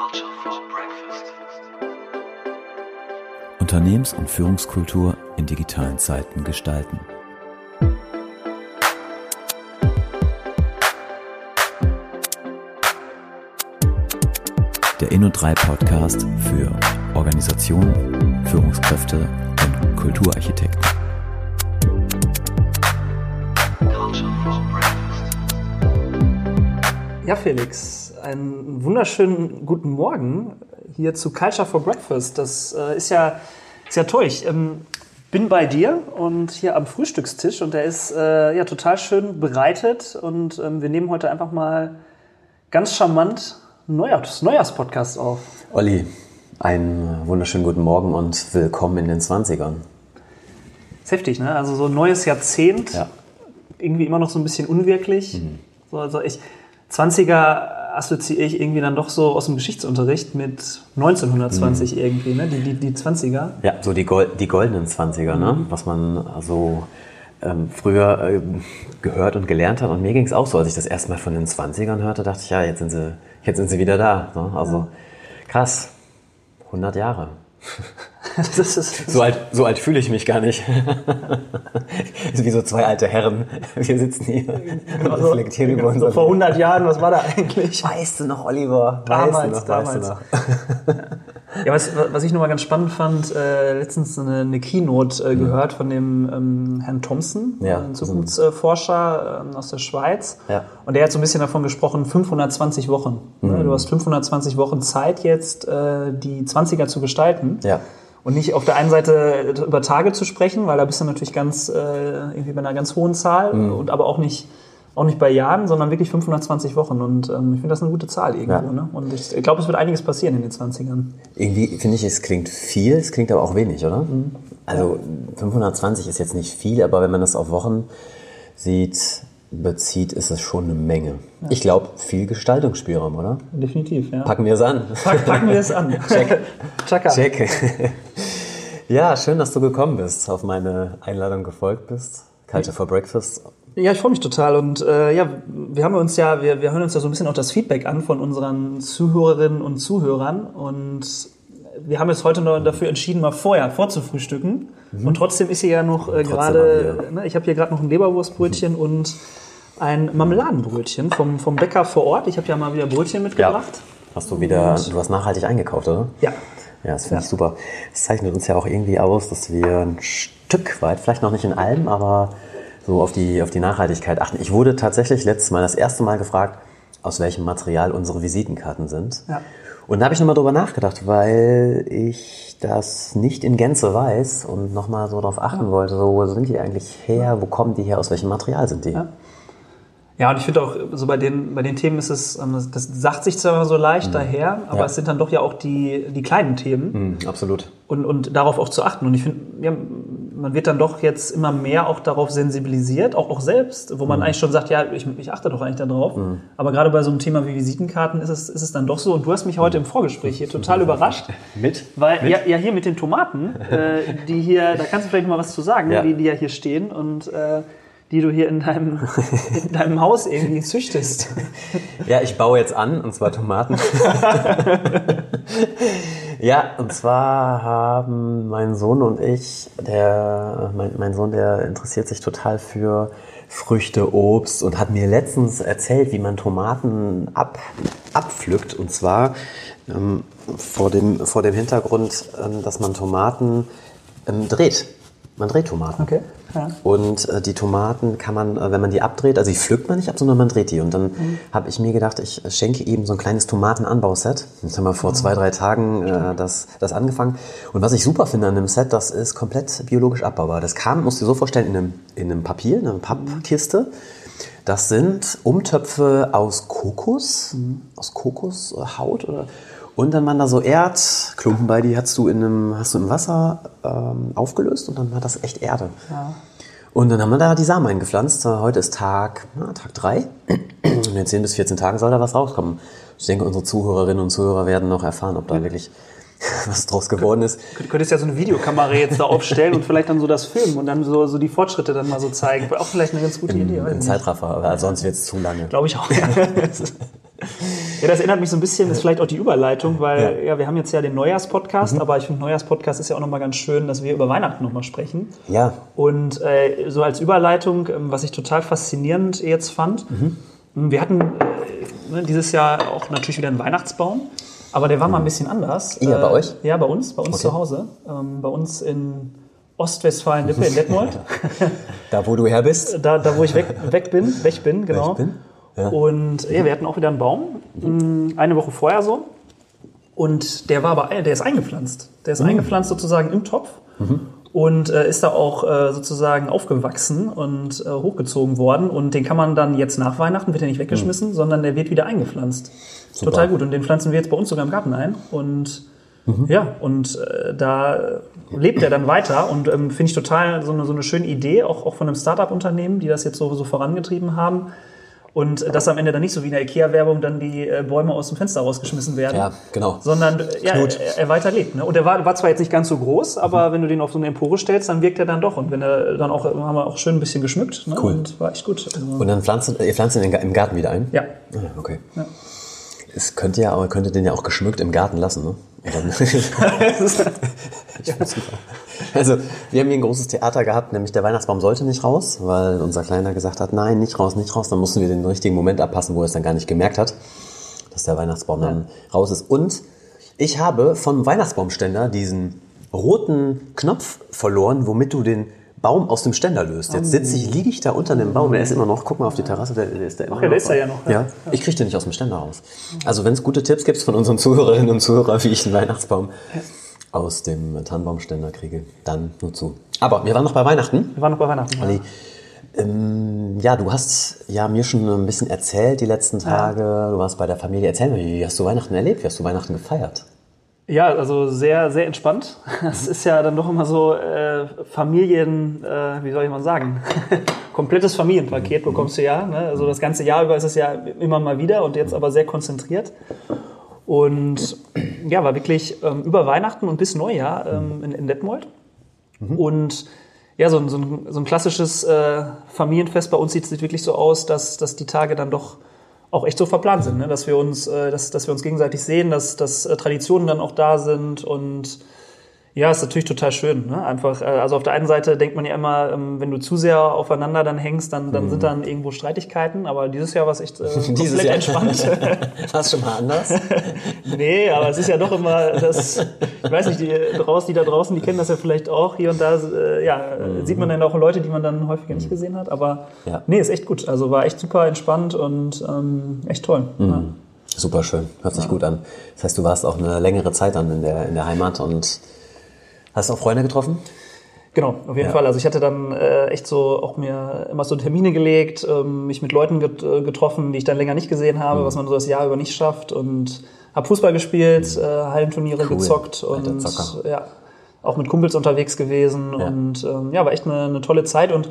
Culture for Breakfast. Unternehmens- und Führungskultur in digitalen Zeiten gestalten. Der Inno3 Podcast für Organisationen, Führungskräfte und Kulturarchitekten. Ja, Felix, einen wunderschönen guten Morgen hier zu Culture for Breakfast. Das äh, ist, ja, ist ja toll. Ich ähm, bin bei dir und hier am Frühstückstisch und der ist äh, ja total schön bereitet und ähm, wir nehmen heute einfach mal ganz charmant Neujahrs Neujahrspodcast auf. Olli, einen wunderschönen guten Morgen und willkommen in den 20ern. Ist heftig, ne? Also so ein neues Jahrzehnt, Ja. irgendwie immer noch so ein bisschen unwirklich. So, also ich, 20er assoziiere ich irgendwie dann doch so aus dem Geschichtsunterricht mit 1920 irgendwie, ne? Die, die, die 20er. Ja, so die, Gold, die goldenen 20er, ne? was man also ähm, früher ähm, gehört und gelernt hat. Und mir ging es auch so, als ich das erste Mal von den 20ern hörte, dachte ich, ja, jetzt sind sie, jetzt sind sie wieder da. Ne? Also krass, 100 Jahre. So alt, so alt fühle ich mich gar nicht. ist wie so zwei alte Herren. Wir sitzen hier und reflektieren über so unser vor 100 Jahren, was war da eigentlich? Weißt du noch, Oliver? Damals, weißt du noch, damals. Weißt du noch? Ja, was, was ich nochmal ganz spannend fand, äh, letztens eine, eine Keynote äh, gehört von dem ähm, Herrn Thompson, Ja, ein Zukunftsforscher ähm, aus der Schweiz. Ja. Und der hat so ein bisschen davon gesprochen, 520 Wochen. Mhm. Ne? Du hast 520 Wochen Zeit jetzt, äh, die 20er zu gestalten. Ja. Und nicht auf der einen Seite über Tage zu sprechen, weil da bist du natürlich ganz äh, irgendwie bei einer ganz hohen Zahl Mhm. und aber auch nicht auch nicht bei Jahren, sondern wirklich 520 Wochen. Und ähm, ich finde das eine gute Zahl irgendwo. Ja. Ne? Und ich, ich glaube, es wird einiges passieren in den 20ern. Irgendwie finde ich, es klingt viel, es klingt aber auch wenig, oder? Also 520 ist jetzt nicht viel, aber wenn man das auf Wochen sieht, bezieht, ist es schon eine Menge. Ich glaube, viel Gestaltungsspielraum, oder? Definitiv, ja. Packen wir es an. Pack, packen wir es an. Check. Chaka. Check. ja, schön, dass du gekommen bist, auf meine Einladung gefolgt bist. Culture for Breakfast. Ja, ich freue mich total. Und äh, ja, wir haben uns ja, wir, wir hören uns ja so ein bisschen auch das Feedback an von unseren Zuhörerinnen und Zuhörern. Und wir haben jetzt heute noch dafür entschieden, mal vorher vorzufrühstücken. Und trotzdem ist hier ja noch äh, Mhm. Gerade, ne, ich habe hier gerade noch ein Leberwurstbrötchen und ein Marmeladenbrötchen vom, vom Bäcker vor Ort. Ich habe ja mal wieder Brötchen mitgebracht. Hast du wieder, du hast nachhaltig eingekauft, oder? Ja. Ja, das finde Ja. ich super. Das zeichnet uns ja auch irgendwie aus, dass wir ein Stück weit, vielleicht noch nicht in allem, aber so auf die, auf die Nachhaltigkeit achten. Ich wurde tatsächlich letztes Mal das erste Mal gefragt, aus welchem Material unsere Visitenkarten sind. Ja. Und da habe ich nochmal drüber nachgedacht, weil ich das nicht in Gänze weiß und nochmal so darauf achten wollte, so, wo sind die eigentlich her, wo kommen die her, aus welchem Material sind die? Ja. Ja, und ich finde auch, so bei den, bei den Themen ist es, ähm, das- sagt sich zwar so leicht daher, aber Ja. es sind dann doch ja auch die, die kleinen Themen. Hm, absolut. und, und darauf auch zu achten. Und ich finde, ja, man wird dann doch jetzt immer mehr auch darauf sensibilisiert, auch, auch selbst, wo man eigentlich schon sagt, ja, ich, ich achte doch eigentlich darauf. Aber gerade bei so einem Thema wie Visitenkarten ist es, ist es dann doch so. Und du hast mich heute im Vorgespräch hier total überrascht. Mit? Weil, ja, ja, hier mit den Tomaten, äh, die hier, da kannst du vielleicht noch mal was zu sagen, Ja. die, die ja hier stehen und äh, die du hier in deinem, in deinem Haus irgendwie züchtest. Ja, ich baue jetzt an, und zwar Tomaten. Ja, und zwar haben mein Sohn und ich, der, mein, mein Sohn, der interessiert sich total für Früchte, Obst und hat mir letztens erzählt, wie man Tomaten ab, abpflückt. Und zwar ähm, vor, dem, vor dem Hintergrund, ähm, dass man Tomaten ähm, dreht. Man dreht Tomaten. Okay, ja. Und äh, die Tomaten kann man, äh, wenn man die abdreht, also die pflückt man nicht ab, sondern man dreht die. Und dann habe ich mir gedacht, ich schenke ihm so ein kleines Tomatenanbauset. Jetzt haben wir vor zwei, drei Tagen äh, das, das angefangen. Und was ich super finde an dem Set, das ist komplett biologisch abbaubar. Das kam, musst du dir so vorstellen, in einem, in einem Papier, in einer Pappkiste. Das sind Umtöpfe aus Kokos, aus Kokoshaut oder und dann waren da so Erdklumpen bei, die hast du in einem, hast du im Wasser ähm, aufgelöst und dann war das echt Erde. Und dann haben wir da die Samen eingepflanzt. Heute ist Tag, na, Tag 3. Und in 10 bis 14 Tagen soll da was rauskommen. Ich denke, unsere Zuhörerinnen und Zuhörer werden noch erfahren, ob da wirklich was draus geworden ist. Du könntest ja so eine Videokamera jetzt da aufstellen und vielleicht dann so das filmen und dann so, so die Fortschritte dann mal so zeigen. Wäre auch vielleicht eine ganz gute Idee. Im ich nicht. Zeitraffer, aber sonst wird es zu lange. Glaube ich auch. Ja. Ja, das erinnert mich so ein bisschen, das ist vielleicht auch die Überleitung, weil ja, wir haben jetzt ja den Neujahrspodcast, aber ich finde, Neujahrspodcast ist ja auch nochmal ganz schön, dass wir über Weihnachten nochmal sprechen. Ja, Und äh, so als Überleitung, ähm, was ich total faszinierend jetzt fand, wir hatten äh, ne, dieses Jahr auch natürlich wieder einen Weihnachtsbaum, aber der war mal ein bisschen anders. Ihr, bei euch? Ja, bei uns, bei uns Okay. zu Hause. Ähm, bei uns in Ostwestfalen-Lippe, in Detmold. da wo du her bist. da, da wo ich weg, weg bin, weg bin, genau. Weg bin? Ja. Und ja, wir hatten auch wieder einen Baum, mh, eine Woche vorher so. Und der war aber, der ist eingepflanzt. Der ist eingepflanzt sozusagen im Topf und äh, ist da auch äh, sozusagen aufgewachsen und äh, hochgezogen worden. Und den kann man dann jetzt nach Weihnachten, wird er nicht weggeschmissen, sondern der wird wieder eingepflanzt. Total gut. Und den pflanzen wir jetzt bei uns sogar im Garten ein. Und ja, und äh, da lebt er dann weiter und ähm, finde ich total so eine, so eine schöne Idee, auch, auch von einem Startup-Unternehmen, die das jetzt so, so vorangetrieben haben. Und äh, dass am Ende dann nicht so wie in der IKEA-Werbung dann die äh, Bäume aus dem Fenster rausgeschmissen werden. Ja, genau. Sondern äh, ja, Knut. er, er weiter lebt. Ne? Und er war, war zwar jetzt nicht ganz so groß, aber wenn du den auf so eine Empore stellst, dann wirkt er dann doch. Und wenn er dann auch, haben wir auch schön ein bisschen geschmückt. Ne? Cool. Und war echt gut. Also, Und dann pflanzt ihr pflanzt ihn im Garten wieder ein? ja. Ah, okay. Es könnte ja, aber könnte den ja auch geschmückt im Garten lassen, ne? Und dann Ich super. Also, wir haben hier ein großes Theater gehabt, nämlich der Weihnachtsbaum sollte nicht raus, weil unser Kleiner gesagt hat, nein, nicht raus, nicht raus. Dann mussten wir den richtigen Moment abpassen, wo er es dann gar nicht gemerkt hat, dass der Weihnachtsbaum dann raus ist. Und ich habe vom Weihnachtsbaumständer diesen roten Knopf verloren, womit du den Baum aus dem Ständer löst. Jetzt sitze ich, liege ich da unter dem Baum, der ist immer noch, guck mal auf die Terrasse, der, der ist da immer ja, der noch. ist da ja noch, ja. Ja, ich kriege den nicht aus dem Ständer raus. Also wenn es gute Tipps gibt von unseren Zuhörerinnen und Zuhörern, wie ich einen Weihnachtsbaum aus dem Tannenbaumständer kriege, dann nur zu. Aber wir waren noch bei Weihnachten. Wir waren noch bei Weihnachten. ja. Olli, ähm, ja, du hast ja mir schon ein bisschen erzählt die letzten Tage. Du warst bei der Familie. Erzähl mir, wie hast du Weihnachten erlebt? Wie hast du Weihnachten gefeiert? Ja, also sehr, sehr entspannt. Es ist ja dann doch immer so äh, Familien, äh, wie soll ich mal sagen, komplettes Familienpaket bekommst du ja. Ne? Also das ganze Jahr über ist es ja immer mal wieder und jetzt aber sehr konzentriert. Und ja, war wirklich ähm, über Weihnachten und bis Neujahr ähm, in, in Detmold. Und ja, so ein, so ein, so ein klassisches äh, Familienfest bei uns sieht, sieht wirklich so aus, dass, dass die Tage dann doch auch echt so verplant sind, ne? dass wir uns, äh, dass, dass wir uns gegenseitig sehen, dass, dass äh, Traditionen dann auch da sind und ja, ist natürlich total schön. Ne? Einfach, äh, also auf der einen Seite denkt man ja immer, ähm, wenn du zu sehr aufeinander dann hängst, dann, dann sind dann irgendwo Streitigkeiten. Aber dieses Jahr war es echt äh, komplett entspannt. War es schon mal anders? nee, aber es ist ja doch immer das, ich weiß nicht, die, draußen, die da draußen, die kennen das ja vielleicht auch. Hier und da, äh, ja, sieht man dann auch Leute, die man dann häufiger nicht gesehen hat. Aber Ja. nee, ist echt gut. Also war echt super entspannt und ähm, echt toll. Ja. Super schön, hört sich gut an. Das heißt, du warst auch eine längere Zeit dann in der, in der Heimat und hast auch Freunde getroffen? Genau, auf jeden Ja. Fall. Also ich hatte dann äh, echt so auch mir immer so Termine gelegt, ähm, mich mit Leuten get, äh, getroffen, die ich dann länger nicht gesehen Mhm. habe, was man so das Jahr über nicht schafft und habe Fußball gespielt, äh, Hallenturniere Cool. gezockt und ja, auch mit Kumpels unterwegs gewesen Ja. und ähm, ja, war echt eine, eine tolle Zeit und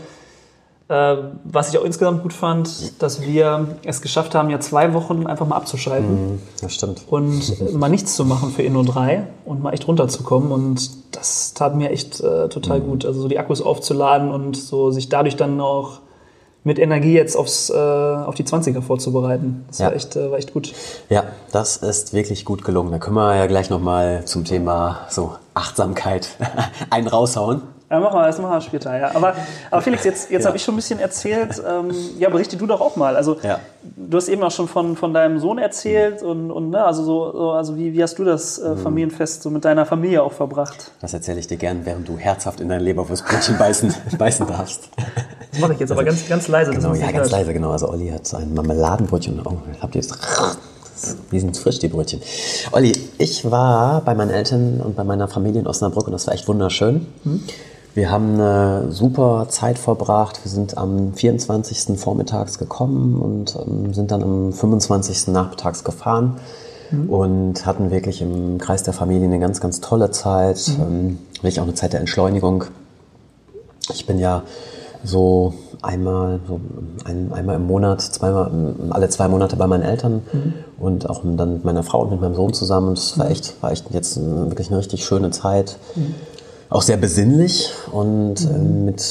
was ich auch insgesamt gut fand, dass wir es geschafft haben, ja zwei Wochen einfach mal abzuschalten Das stimmt. und mal nichts zu machen für Inno 3 und mal echt runterzukommen. Und das tat mir echt äh, total gut. Also so die Akkus aufzuladen und so sich dadurch dann auch mit Energie jetzt aufs, äh, auf die 20er vorzubereiten. Das Ja. war, echt, äh, war echt gut. Ja, das ist wirklich gut gelungen. Da können wir ja gleich nochmal zum Thema so Achtsamkeit einen raushauen. Ja, machen wir, das machen wir später, ja. Aber, aber Felix, jetzt, jetzt Ja. habe ich schon ein bisschen erzählt. Ähm, ja, berichte du doch auch mal. Also Ja. du hast eben auch schon von, von deinem Sohn erzählt und, und ne, also so, so also wie, wie hast du das Mhm. äh, Familienfest so mit deiner Familie auch verbracht? Das erzähle ich dir gern, während du herzhaft in dein Leberwurstbrötchen beißen, beißen darfst. Das mache ich jetzt aber ganz, ganz leise. Genau, ja, ganz hört. leise, genau. Also Olli hat ein Marmeladenbrötchen. Oh, habt ihr jetzt? Die sind frisch, die Brötchen. Olli, ich war bei meinen Eltern und bei meiner Familie in Osnabrück und das war echt wunderschön. Wir haben eine super Zeit verbracht. Wir sind am 24. vormittags gekommen und ähm, sind dann am 25. nachmittags gefahren und hatten wirklich im Kreis der Familie eine ganz, ganz tolle Zeit. Ähm, wirklich auch eine Zeit der Entschleunigung. Ich bin ja so einmal, so ein, einmal im Monat, zweimal, alle zwei Monate bei meinen Eltern und auch dann mit meiner Frau und mit meinem Sohn zusammen. Und es war echt, war echt jetzt äh, wirklich eine richtig schöne Zeit. Auch sehr besinnlich und ähm, mit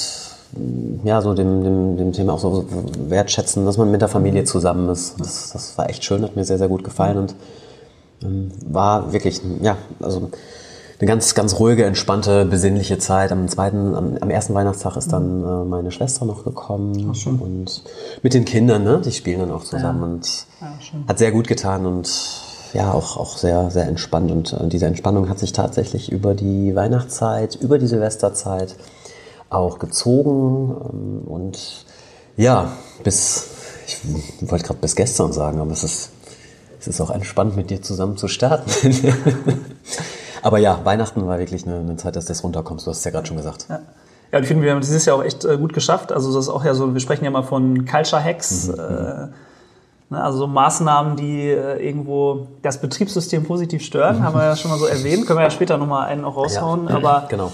ja, so dem, dem, dem Thema auch so wertschätzen, dass man mit der Familie zusammen ist. Das, das war echt schön, hat mir sehr, sehr gut gefallen und ähm, war wirklich, ja, also eine ganz, ganz ruhige, entspannte, besinnliche Zeit. Am zweiten, am, am ersten Weihnachtstag ist dann äh, meine Schwester noch gekommen und mit den Kindern, ne, die spielen dann auch zusammen und hat sehr gut getan und ja, auch, auch sehr, sehr entspannt. Und äh, diese Entspannung hat sich tatsächlich über die Weihnachtszeit, über die Silvesterzeit auch gezogen. Ähm, und ja, bis, ich wollte gerade bis gestern sagen, aber es ist, es ist auch entspannt, mit dir zusammen zu starten. aber ja, Weihnachten war wirklich eine, eine Zeit, dass du das runterkommst. Du hast es ja gerade schon gesagt. Ja. Ja, und ich finde, wir haben dieses Jahr auch echt äh, gut geschafft. Also das ist auch ja so, wir sprechen ja mal von Culture Hacks. Äh, ne, also so Maßnahmen, die äh, irgendwo das Betriebssystem positiv stören, haben wir ja schon mal so erwähnt. Können wir ja später nochmal einen auch raushauen. Ja, Aber genau.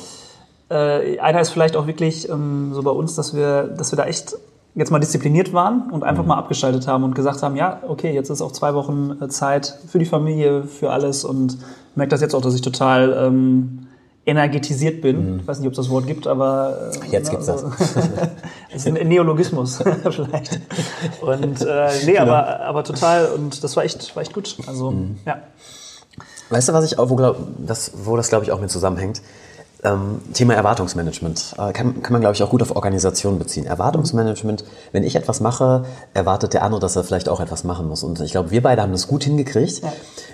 äh, einer ist vielleicht auch wirklich ähm, so bei uns, dass wir, dass wir da echt jetzt mal diszipliniert waren und einfach mal abgeschaltet haben und gesagt haben, ja, okay, jetzt ist auch zwei Wochen äh, Zeit für die Familie, für alles und merke das jetzt auch, dass ich total ähm, energetisiert bin. Ich weiß nicht, ob es das Wort gibt, aber äh, Jetzt gibt's also- es ist ein Neologismus vielleicht. Und äh, nee, aber, aber total und das war echt, war echt gut. Also ja. Weißt du, was ich auch, wo, glaub, das, wo das glaube ich auch mit zusammenhängt? Ähm, Thema Erwartungsmanagement. Äh, kann, kann man, glaube ich, auch gut auf Organisation beziehen. Erwartungsmanagement, wenn ich etwas mache, erwartet der andere, dass er vielleicht auch etwas machen muss. Und ich glaube, wir beide haben das gut hingekriegt,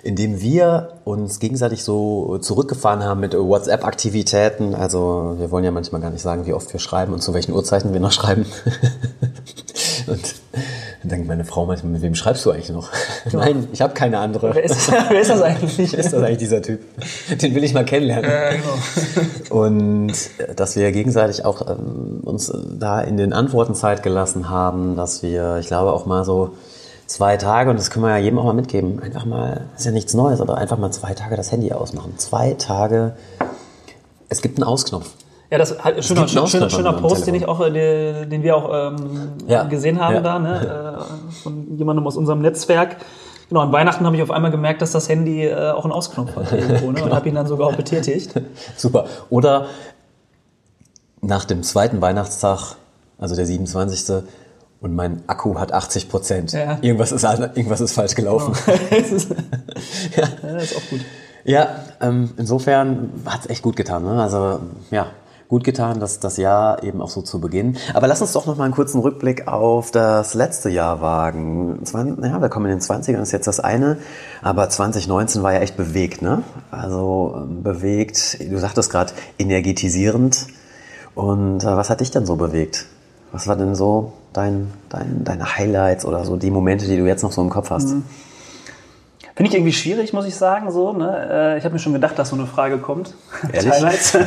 indem wir uns gegenseitig so zurückgefahren haben mit WhatsApp-Aktivitäten. Also wir wollen ja manchmal gar nicht sagen, wie oft wir schreiben und zu welchen Uhrzeiten wir noch schreiben. und dann denkt meine Frau manchmal, mit wem schreibst du eigentlich noch? Nein, ich habe keine andere. Wer ist, wer ist das eigentlich? Wer ist das eigentlich dieser Typ? Den will ich mal kennenlernen. Ja, genau. Und äh, dass wir gegenseitig auch ähm, uns äh, da in den Antworten Zeit gelassen haben, dass wir, ich glaube, auch mal so zwei Tage, und das können wir ja jedem auch mal mitgeben, einfach mal, ist ja nichts Neues, aber einfach mal zwei Tage das Handy ausmachen. Zwei Tage, es gibt einen Ausknopf. Ja, das ist halt schöner, schöner, schöner am Post, den ich auch, äh, den, den wir auch ähm, Ja. gesehen haben Ja. da, ne, äh, von jemandem aus unserem Netzwerk. Genau, an Weihnachten habe ich auf einmal gemerkt, dass das Handy äh, auch einen Ausknopf hat irgendwo, ne, und habe ihn dann sogar auch betätigt. Super. Oder nach dem zweiten Weihnachtstag, also der 27. Und mein Akku hat 80 Prozent. Ja. Irgendwas, ist, irgendwas ist falsch gelaufen. das, ist, ja, das ist auch gut. Ja, ähm, insofern hat es echt gut getan. Ne? Also ja, gut getan, das, das Jahr eben auch so zu beginnen. Aber lass uns doch noch mal einen kurzen Rückblick auf das letzte Jahr wagen. Ja, wir kommen in den 20ern, ist jetzt das eine. Aber 2019 war ja echt bewegt. Ne? Also bewegt, du sagtest gerade, energetisierend. Und äh, was hat dich denn so bewegt? Was war denn so dein, dein, deine Highlights oder so die Momente, die du jetzt noch so im Kopf hast? Finde ich irgendwie schwierig, muss ich sagen. So, ne? Äh, Ich habe mir schon gedacht, dass so eine Frage kommt. Ehrlich? Highlights.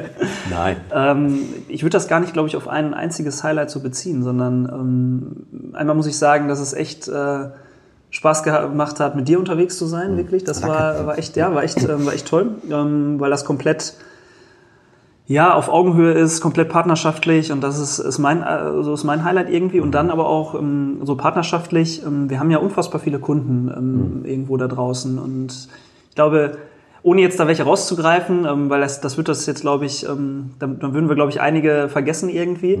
Nein. Ähm, ich würde das gar nicht, glaube ich, auf ein einziges Highlight so beziehen, sondern ähm, einmal muss ich sagen, dass es echt äh, Spaß gemacht hat, mit dir unterwegs zu sein, wirklich. Das war, war echt, ja, war echt, ähm, war echt toll, ähm, weil das komplett ja, auf Augenhöhe ist, komplett partnerschaftlich und das ist, ist, mein, äh, so ist mein Highlight irgendwie. Und dann aber auch ähm, so partnerschaftlich, ähm, wir haben ja unfassbar viele Kunden ähm, irgendwo da draußen und ich glaube, ohne jetzt da welche rauszugreifen, ähm, weil das, das wird das jetzt, glaube ich, ähm, dann, dann würden wir, glaube ich, einige vergessen irgendwie.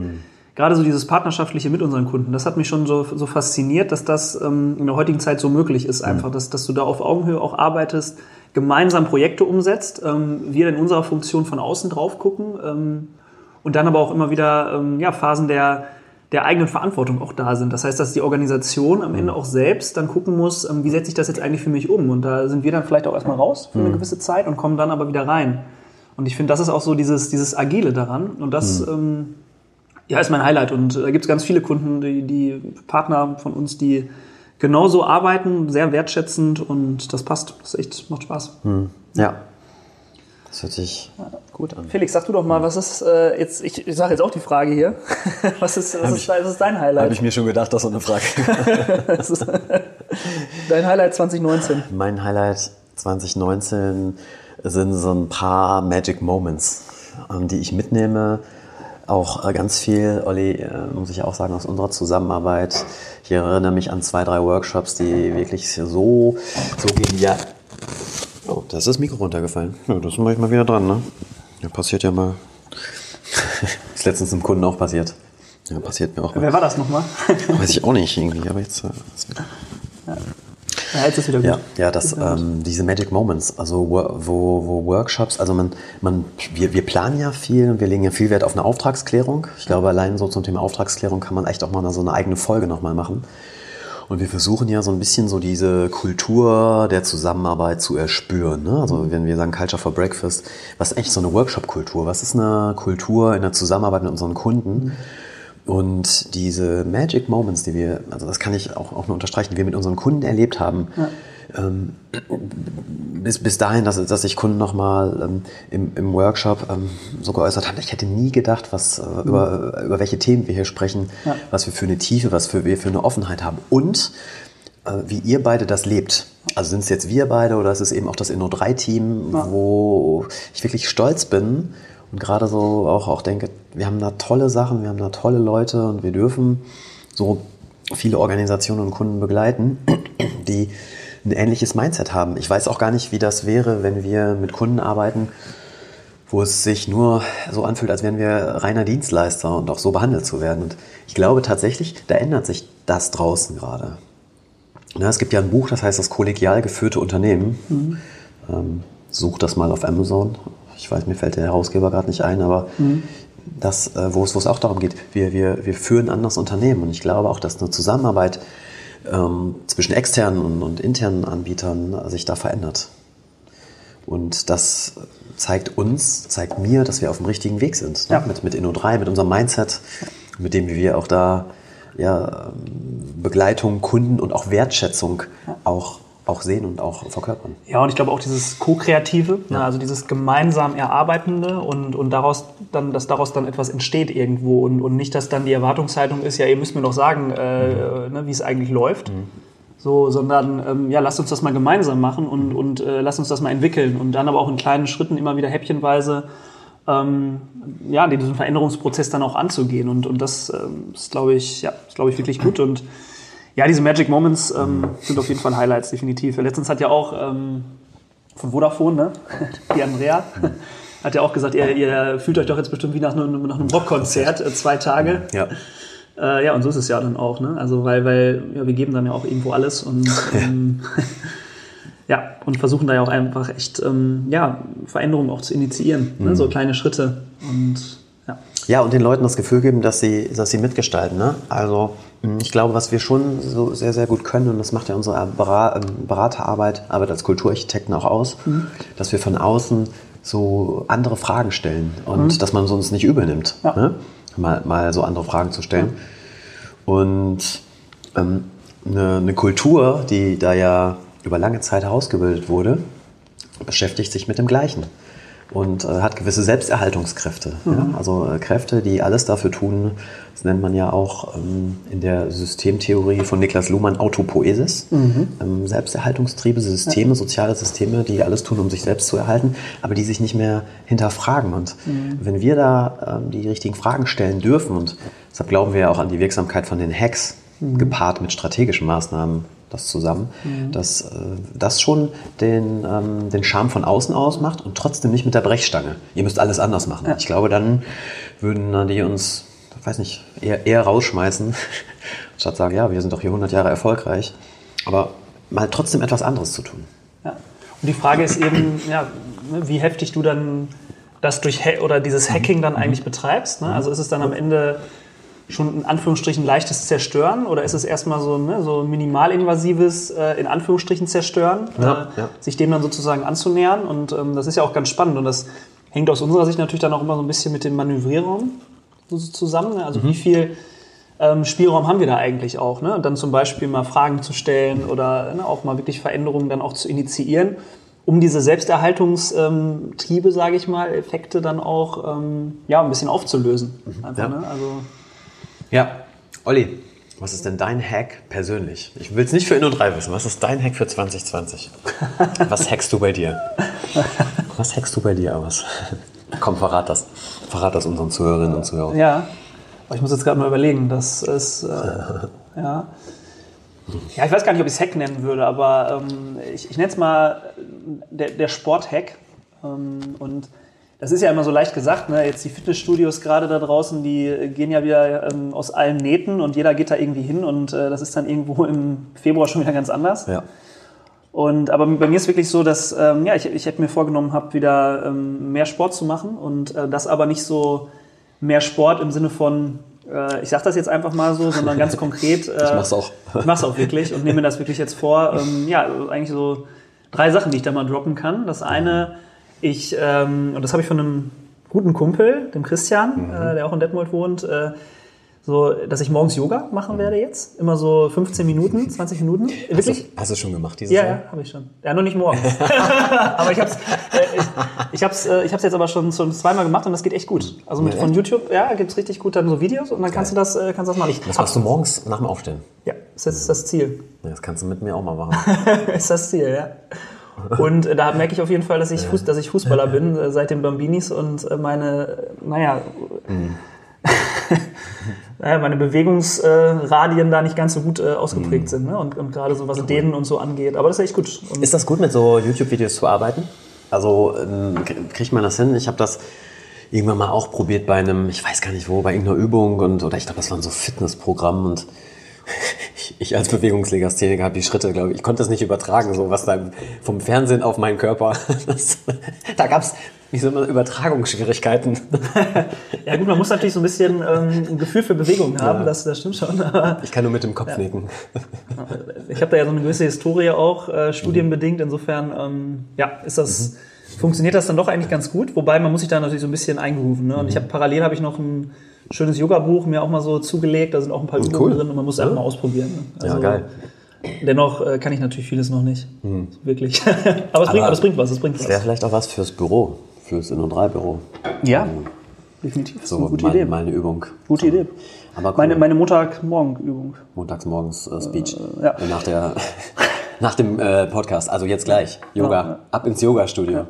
Gerade so dieses Partnerschaftliche mit unseren Kunden, das hat mich schon so, so fasziniert, dass das ähm, in der heutigen Zeit so möglich ist, einfach, dass, dass du da auf Augenhöhe auch arbeitest, gemeinsam Projekte umsetzt, ähm, wir in unserer Funktion von außen drauf gucken ähm, und dann aber auch immer wieder ähm, ja, Phasen der, der eigenen Verantwortung auch da sind. Das heißt, dass die Organisation am Ende auch selbst dann gucken muss, ähm, wie setze ich das jetzt eigentlich für mich um? Und da sind wir dann vielleicht auch erstmal raus für eine gewisse Zeit und kommen dann aber wieder rein. Und ich finde, das ist auch so dieses, dieses Agile daran. Und das ähm, ja, ist mein Highlight. Und äh, da gibt es ganz viele Kunden, die, die Partner von uns, die genauso arbeiten, sehr wertschätzend und das passt. Das ist echt, macht Spaß. Ja. Das hört sich gut an. Felix, sag du doch mal, was ist äh, jetzt, ich, ich sage jetzt auch die Frage hier. was ist, was ist, dein- was ist dein Highlight? Habe ich mir schon gedacht, dass so eine Frage. Das ist dein Highlight 2019. mein Highlight 2019 sind so ein paar Magic Moments, ähm, die ich mitnehme. Auch äh, ganz viel, Olli, äh, muss ich auch sagen, aus unserer Zusammenarbeit. Ich erinnere mich an zwei, drei Workshops, die wirklich so, so genial. Oh, da ist das Mikro runtergefallen. Ja, das mache ich mal wieder dran, ne? Ja, passiert ja mal. Ist letztens einem Kunden auch passiert. Ja, passiert mir auch mal. Wer war das nochmal? Weiß ich auch nicht irgendwie, aber jetzt. Äh, wieder- Ja, jetzt ist wieder gut. Ja, ja, das, ähm, diese Magic Moments, also wo, wo, wo Workshops, also man, man, wir, wir planen ja viel und wir legen ja viel Wert auf eine Auftragsklärung. Ich glaube, allein so zum Thema Auftragsklärung kann man echt auch mal so eine eigene Folge nochmal machen. Und wir versuchen ja so ein bisschen so diese Kultur der Zusammenarbeit zu erspüren. Ne? Also wenn wir sagen Culture for Breakfast, was ist eigentlich so eine Workshop-Kultur? Was ist eine Kultur in der Zusammenarbeit mit unseren Kunden? Und diese Magic Moments, die wir, also das kann ich auch, auch nur unterstreichen, die wir mit unseren Kunden erlebt haben, ähm, bis, bis dahin, dass, dass sich Kunden nochmal ähm, im, im Workshop ähm, so geäußert haben, ich hätte nie gedacht, was, äh, über, über welche Themen wir hier sprechen, Ja. was wir für eine Tiefe, was für, wir für eine Offenheit haben und äh, wie ihr beide das lebt. Also sind es jetzt wir beide oder ist es eben auch das Inno3-Team, Ja. wo ich wirklich stolz bin und gerade so auch, auch denke, wir haben da tolle Sachen, wir haben da tolle Leute und wir dürfen so viele Organisationen und Kunden begleiten, die ein ähnliches Mindset haben. Ich weiß auch gar nicht, wie das wäre, wenn wir mit Kunden arbeiten, wo es sich nur so anfühlt, als wären wir reiner Dienstleister und auch so behandelt zu werden. Und ich glaube tatsächlich, da ändert sich das draußen gerade. Na, es gibt ja ein Buch, das heißt das kollegial geführte Unternehmen. Ähm, such das mal auf Amazon. Ich weiß, mir fällt der Herausgeber gerade nicht ein, aber das, äh, wo es, wo es auch darum geht, wir, wir, wir führen an das Unternehmen. Und ich glaube auch, dass eine Zusammenarbeit ähm, zwischen externen und, und internen Anbietern sich da verändert. Und das zeigt uns, zeigt mir, dass wir auf dem richtigen Weg sind. Ne? Ja. Mit, mit Inno3, mit unserem Mindset, mit dem wie wir auch da ja, Begleitung, Kunden und auch Wertschätzung auch, auch sehen und auch verkörpern. Ja, und ich glaube auch dieses Co-Kreative, ne, also dieses gemeinsam Erarbeitende und, und daraus dann, dass daraus dann etwas entsteht irgendwo und, und nicht, dass dann die Erwartungshaltung ist, ja, ihr müsst mir doch sagen, äh, ne, wie es eigentlich läuft. So, sondern ähm, ja, lasst uns das mal gemeinsam machen und, und äh, lasst uns das mal entwickeln und dann aber auch in kleinen Schritten immer wieder häppchenweise ähm, ja, diesen Veränderungsprozess dann auch anzugehen. Und, und das ähm, ist, glaube ich, ja, ist, glaube ich, wirklich gut. Und ja, diese Magic Moments ähm, sind auf jeden Fall Highlights, definitiv. Letztens hat ja auch ähm, von Vodafone, ne? die Andrea, hat ja auch gesagt, ihr, ihr fühlt euch doch jetzt bestimmt wie nach einem, nach einem Rockkonzert, äh, zwei Tage. Ja. Äh, ja, und so ist es ja dann auch, ne? Also weil, weil ja, wir geben dann ja auch irgendwo alles und ähm, ja, und versuchen da ja auch einfach echt ähm, ja, Veränderungen auch zu initiieren, ne? so kleine Schritte. Und ja. Ja, und den Leuten das Gefühl geben, dass sie, dass sie mitgestalten. Ne? Also mh, ich glaube, was wir schon so sehr, sehr gut können, und das macht ja unsere ähm, Beraterarbeit, Arbeit als Kulturarchitekten auch aus, dass wir von außen so andere Fragen stellen und dass man es uns nicht übel nimmt, Ja. ne? mal, mal so andere Fragen zu stellen. Und ähm, eine, eine Kultur, die da ja über lange Zeit herausgebildet wurde, beschäftigt sich mit dem Gleichen und äh, hat gewisse Selbsterhaltungskräfte. Ja? Also äh, Kräfte, die alles dafür tun, das nennt man ja auch ähm, in der Systemtheorie von Niklas Luhmann Autopoesis. Ähm, Selbsterhaltungstriebe, Systeme, soziale Systeme, die alles tun, um sich selbst zu erhalten, aber die sich nicht mehr hinterfragen. Und wenn wir da ähm, die richtigen Fragen stellen dürfen, und deshalb glauben wir ja auch an die Wirksamkeit von den Hacks, gepaart mit strategischen Maßnahmen, das zusammen, dass äh, das schon den, ähm, den Charme von außen ausmacht und trotzdem nicht mit der Brechstange. Ihr müsst alles anders machen. Ich glaube, dann würden äh, die uns, ich weiß nicht, eher, eher rausschmeißen, statt sagen, ja, wir sind doch hier 100 Jahre erfolgreich. Aber mal trotzdem etwas anderes zu tun. Ja. Und die Frage ist eben, ja, wie heftig du dann das durch oder dieses Hacking dann eigentlich betreibst. Ne? Also ist es dann am Ende schon in Anführungsstrichen leichtes Zerstören oder ist es erstmal so, ne, so minimalinvasives äh, in Anführungsstrichen Zerstören, Ja, äh, ja. sich dem dann sozusagen anzunähern und ähm, das ist ja auch ganz spannend und das hängt aus unserer Sicht natürlich dann auch immer so ein bisschen mit dem Manövrierraum so zusammen. Ne? Also wie viel ähm, Spielraum haben wir da eigentlich auch? Ne? Und dann zum Beispiel mal Fragen zu stellen oder ne, auch mal wirklich Veränderungen dann auch zu initiieren, um diese Selbsterhaltungstriebe, sage ich mal, Effekte dann auch ähm, ja, ein bisschen aufzulösen. Einfach, Ja. ne? Also, Ja, Olli, was ist denn dein Hack persönlich? Ich will es nicht für Inno 3 wissen. Was ist dein Hack für 2020? Was hackst du bei dir? Was hackst du bei dir aus? Komm, verrat das. Verrat das unseren Zuhörerinnen und Zuhörern. ja, aber ich muss jetzt gerade mal überlegen, das ist, äh, ja. Ja, ich weiß gar nicht, ob ich es Hack nennen würde, aber ähm, ich, ich nenne es mal äh, der, der Sport-Hack. Ähm, und das ist ja immer so leicht gesagt, ne? jetzt die Fitnessstudios gerade da draußen, die gehen ja wieder ähm, aus allen Nähten und jeder geht da irgendwie hin und äh, das ist dann irgendwo im Februar schon wieder ganz anders. Ja. Und aber bei mir ist wirklich so, dass ähm, ja, ich, ich hätte mir vorgenommen habe, wieder ähm, mehr Sport zu machen und äh, das aber nicht so mehr Sport im Sinne von, äh, ich sage das jetzt einfach mal so, sondern ganz konkret. Äh, Ich mach's auch. Ich mach's auch wirklich und nehme mir das wirklich jetzt vor. Ähm, ja, eigentlich so drei Sachen, die ich da mal droppen kann. Das eine, ich ähm, und das habe ich von einem guten Kumpel, dem Christian, äh, der auch in Detmold wohnt. Äh, so, dass ich morgens Yoga machen werde jetzt. Immer so 15 Minuten, 20 Minuten. Hast du, Wirklich? hast du schon gemacht dieses Ja, Jahr? ja, habe ich schon. Ja, nur nicht morgens. aber ich habe es äh, ich, ich hab's, äh, ich hab's jetzt aber schon, schon zweimal gemacht und das geht echt gut. Also mit, Ja, von? YouTube, ja, gibt's richtig gut dann so Videos und dann kannst du das, äh, kannst du das machen. Das machst du morgens nach dem Aufstehen. Ja, ist jetzt das Ziel. Ja, Das kannst du mit mir auch mal machen. ist das Ziel, ja. Und äh, da merke ich auf jeden Fall, dass ich, Fuß, dass ich Fußballer bin äh, seit den Bambinis und äh, meine, naja, naja, meine Bewegungsradien da nicht ganz so gut ausgeprägt sind. Ne? Und, und gerade so was Dehnen und so angeht. Aber das ist echt gut. Und Ist das gut, mit so YouTube-Videos zu arbeiten? Also ähm, kriegt man das hin? Ich habe das irgendwann mal auch probiert bei einem, ich weiß gar nicht wo, bei irgendeiner Übung und oder ich glaube, das war so Fitnessprogramm und ich, ich als Bewegungslegastheniker habe die Schritte, glaube ich, ich konnte das nicht übertragen, so was da vom Fernsehen auf meinen Körper. Das, da gab es wie so immer Übertragungsschwierigkeiten. Ja gut, man muss natürlich so ein bisschen ähm, ein Gefühl für Bewegung haben, das, das stimmt schon. Ich kann nur mit dem Kopf nicken. ich habe da ja so eine gewisse Historie auch, äh, studienbedingt. Insofern, ähm, ja, ist das, funktioniert das dann doch eigentlich ganz gut. Wobei man muss sich da natürlich so ein bisschen eingrooven. Ne? Und ich habe parallel habe ich noch ein schönes Yoga-Buch mir auch mal so zugelegt. Da sind auch ein paar Übungen cool. drin und man muss einfach mal ausprobieren. Ne? Ja, geil. Dennoch äh, kann ich natürlich vieles noch nicht. Wirklich. aber, es bringt, Aber es bringt was, es bringt Das wäre vielleicht auch was fürs Büro, fürs In-und-3-Büro. Ja, definitiv. Das ist So eine gute mal, Idee. mal eine Übung. Gute Idee. Aber cool. Meine, meine Montagmorgen-Übung. Montags morgens äh, Speech. ja. Äh, Nach, der, nach dem äh, Podcast. Also jetzt gleich. Yoga. Ja, ja. Ab ins Yoga-Studio.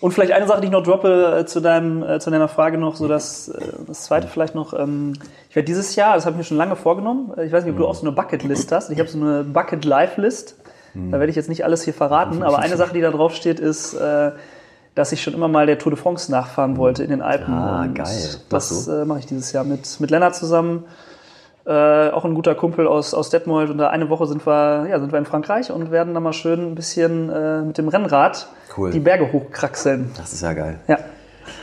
Und vielleicht eine Sache, die ich noch droppe äh, zu, deinem, äh, zu deiner Frage noch, so das, äh, das zweite vielleicht noch. Ähm, ich werde dieses Jahr, das habe ich mir schon lange vorgenommen, äh, ich weiß nicht, ob du auch so eine Bucket-List hast. Ich habe so eine Bucket-Life-List. Da werde ich jetzt nicht alles hier verraten, aber eine Sache, die da drauf steht, ist, äh, dass ich schon immer mal der Tour de France nachfahren wollte in den Alpen. Ah, Und geil. Das Machst äh, mache ich dieses Jahr mit, mit Lennart zusammen. Äh, auch ein guter Kumpel aus, aus Detmold. Und da eine Woche sind wir, ja, sind wir in Frankreich und werden da mal schön ein bisschen äh, mit dem Rennrad Cool. die Berge hochkraxeln. Das ist ja geil. Ja.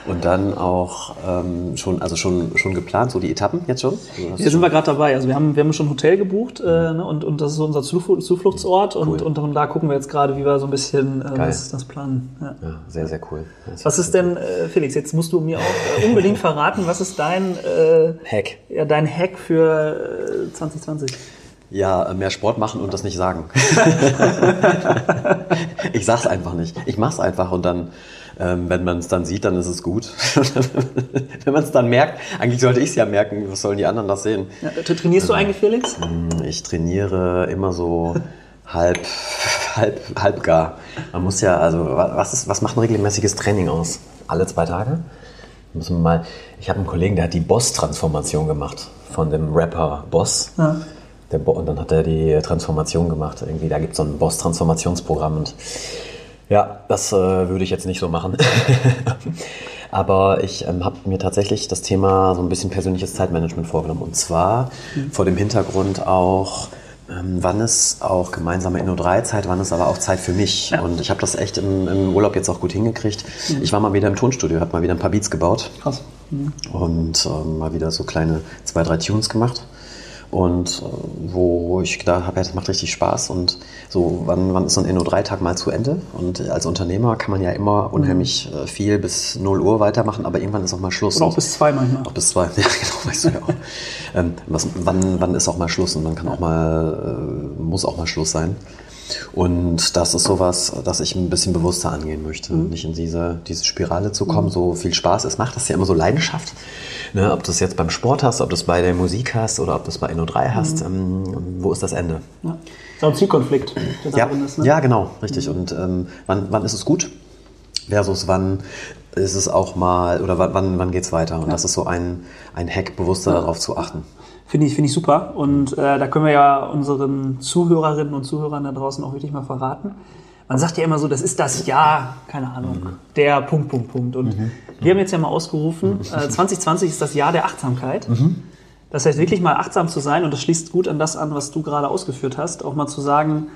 Und dann auch ähm, schon, also schon, schon geplant, so die Etappen jetzt schon? Also du sind wir gerade dabei. Also wir haben, wir haben schon ein Hotel gebucht äh, ne, und, und das ist so unser Zufl Zufluchtsort und, Cool. und da gucken wir jetzt gerade, wie wir so ein bisschen äh, das, das planen. Ja. ja, sehr, sehr cool. Das Was ist denn, äh, Felix, jetzt musst du mir auch äh, unbedingt verraten, was ist dein, äh, Hack. ja, dein Hack für äh, 2020? Ja, äh, mehr Sport machen und das nicht sagen. ich sag's einfach nicht. Ich mach's einfach und dann, ähm, wenn man es dann sieht, dann ist es gut. wenn man es dann merkt, eigentlich sollte ich es ja merken, was sollen die anderen das sehen? Ja, tra- trainierst du eigentlich, Felix? Ich trainiere immer so halb, halb, halb gar. Man muss ja, also wa- was, ist, was macht ein regelmäßiges Training aus? Alle zwei Tage? Müssen wir mal, ich habe einen Kollegen, der hat die Boss-Transformation gemacht von dem Rapper Boss. Ja. Bo und dann hat er die Transformation gemacht. Irgendwie, da gibt es so ein Boss-Transformationsprogramm und ja, das äh, würde ich jetzt nicht so machen. Aber ich ähm, habe mir tatsächlich das Thema so ein bisschen persönliches Zeitmanagement vorgenommen. Und zwar vor dem Hintergrund auch, ähm, wann ist auch gemeinsame Inno3-Zeit, wann ist aber auch Zeit für mich. Und ich habe das echt im, im Urlaub jetzt auch gut hingekriegt. Ich war mal wieder im Tonstudio, habe mal wieder ein paar Beats gebaut Krass. und ähm, mal wieder so kleine zwei, drei Tunes gemacht. Und äh, wo ich gedacht habe, ja, das macht richtig Spaß. Und so, wann, wann ist so ein Inno-3-Tag mal zu Ende? Und als Unternehmer kann man ja immer unheimlich äh, viel bis 0 Uhr weitermachen, aber irgendwann ist auch mal Schluss. Oder auch bis zwei manchmal. Auch bis zwei, ja genau, weißt du ja auch. ähm, was, wann, wann ist auch mal Schluss und dann kann auch mal, äh, muss auch mal Schluss sein. Und das ist sowas, das ich ein bisschen bewusster angehen möchte. Nicht in diese, diese Spirale zu kommen, so viel Spaß es macht. Das ist ja immer so Leidenschaft. Ne, ob du es jetzt beim Sport hast, ob du es bei der Musik hast oder ob du es bei Inno3 hast, ähm, wo ist das Ende? Ja. Ist auch ein Zielkonflikt, der da Ja, drin ist. Ne? ja genau, richtig. Und ähm, wann, wann ist es gut versus wann ist es auch mal, oder wann, wann, wann geht es weiter? Und das ist so ein, ein Hack, bewusster darauf zu achten. Finde ich, finde ich super. Und äh, da können wir ja unseren Zuhörerinnen und Zuhörern da draußen auch wirklich mal verraten. man sagt ja immer so, das ist das Jahr, keine Ahnung, der Punkt, Punkt, Punkt. Und wir haben jetzt ja mal ausgerufen, äh, 2020 ist das Jahr der Achtsamkeit. Das heißt, wirklich mal achtsam zu sein, und das schließt gut an das an, was du gerade ausgeführt hast, auch mal zu sagen,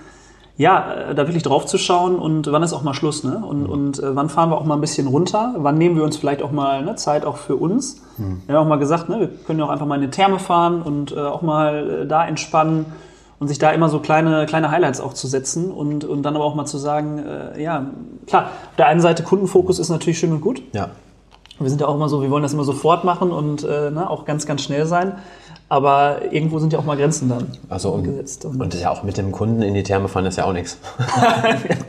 ja, äh, da wirklich drauf zu schauen und wann ist auch mal Schluss, ne? Und, und äh, wann fahren wir auch mal ein bisschen runter? Wann nehmen wir uns vielleicht auch mal ne, Zeit auch für uns? Wir haben auch mal gesagt, ne, wir können ja auch einfach mal in eine Therme fahren und äh, auch mal äh, da entspannen und sich da immer so kleine, kleine Highlights auch zu setzen und, und dann aber auch mal zu sagen, äh, ja, klar, auf der einen Seite Kundenfokus ist natürlich schön und gut. Ja. Wir sind ja auch immer so, wir wollen das immer sofort machen und äh, ne, auch ganz, ganz schnell sein. Aber irgendwo sind ja auch mal Grenzen dann Also und, gesetzt. und ja auch mit dem Kunden in die Therme fahren ist ja auch nichts.